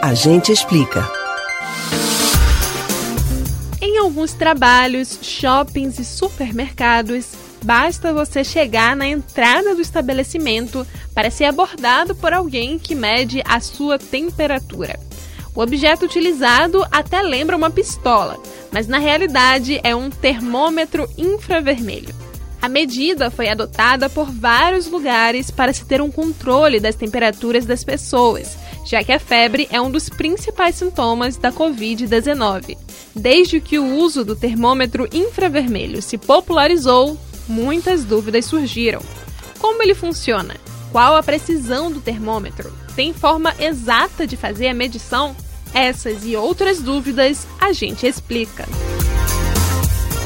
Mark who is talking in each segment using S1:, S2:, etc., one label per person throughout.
S1: A gente explica.
S2: Em alguns trabalhos, shoppings e supermercados, basta você chegar na entrada do estabelecimento para ser abordado por alguém que mede a sua temperatura. O objeto utilizado até lembra uma pistola, mas na realidade é um termômetro infravermelho. A medida foi adotada por vários lugares para se ter um controle das temperaturas das pessoas, já que a febre é um dos principais sintomas da Covid-19. Desde que o uso do termômetro infravermelho se popularizou, muitas dúvidas surgiram. Como ele funciona? Qual a precisão do termômetro? Tem forma exata de fazer a medição? Essas e outras dúvidas a gente explica.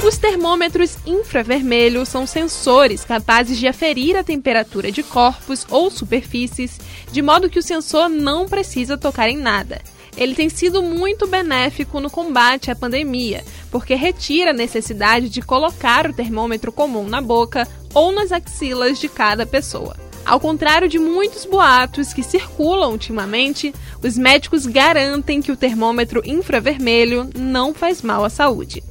S2: Os termômetros infravermelhos são sensores capazes de aferir a temperatura de corpos ou superfícies, de modo que o sensor não precisa tocar em nada. Ele tem sido muito benéfico no combate à pandemia, porque retira a necessidade de colocar o termômetro comum na boca ou nas axilas de cada pessoa. Ao contrário de muitos boatos que circulam ultimamente, os médicos garantem que o termômetro infravermelho não faz mal à saúde.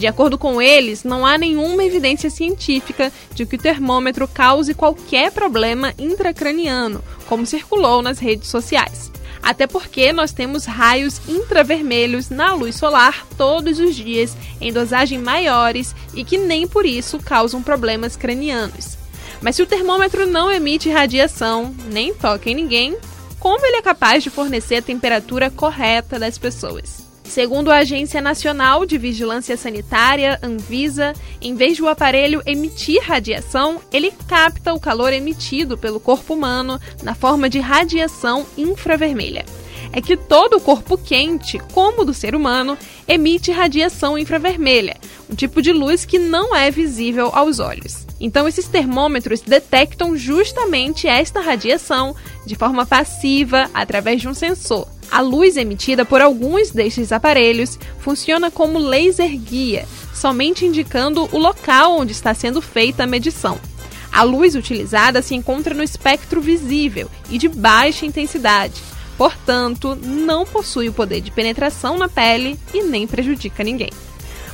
S2: De acordo com eles, não há nenhuma evidência científica de que o termômetro cause qualquer problema intracraniano, como circulou nas redes sociais. Até porque nós temos raios intravermelhos na luz solar todos os dias em dosagem maiores e que nem por isso causam problemas cranianos. Mas se o termômetro não emite radiação, nem toca em ninguém, como ele é capaz de fornecer a temperatura correta das pessoas? Segundo a Agência Nacional de Vigilância Sanitária, Anvisa, em vez de o aparelho emitir radiação, ele capta o calor emitido pelo corpo humano na forma de radiação infravermelha. É que todo o corpo quente, como o do ser humano, emite radiação infravermelha, um tipo de luz que não é visível aos olhos. Então, esses termômetros detectam justamente esta radiação de forma passiva através de um sensor. A luz emitida por alguns destes aparelhos funciona como laser guia, somente indicando o local onde está sendo feita a medição. A luz utilizada se encontra no espectro visível e de baixa intensidade, portanto, não possui o poder de penetração na pele e nem prejudica ninguém.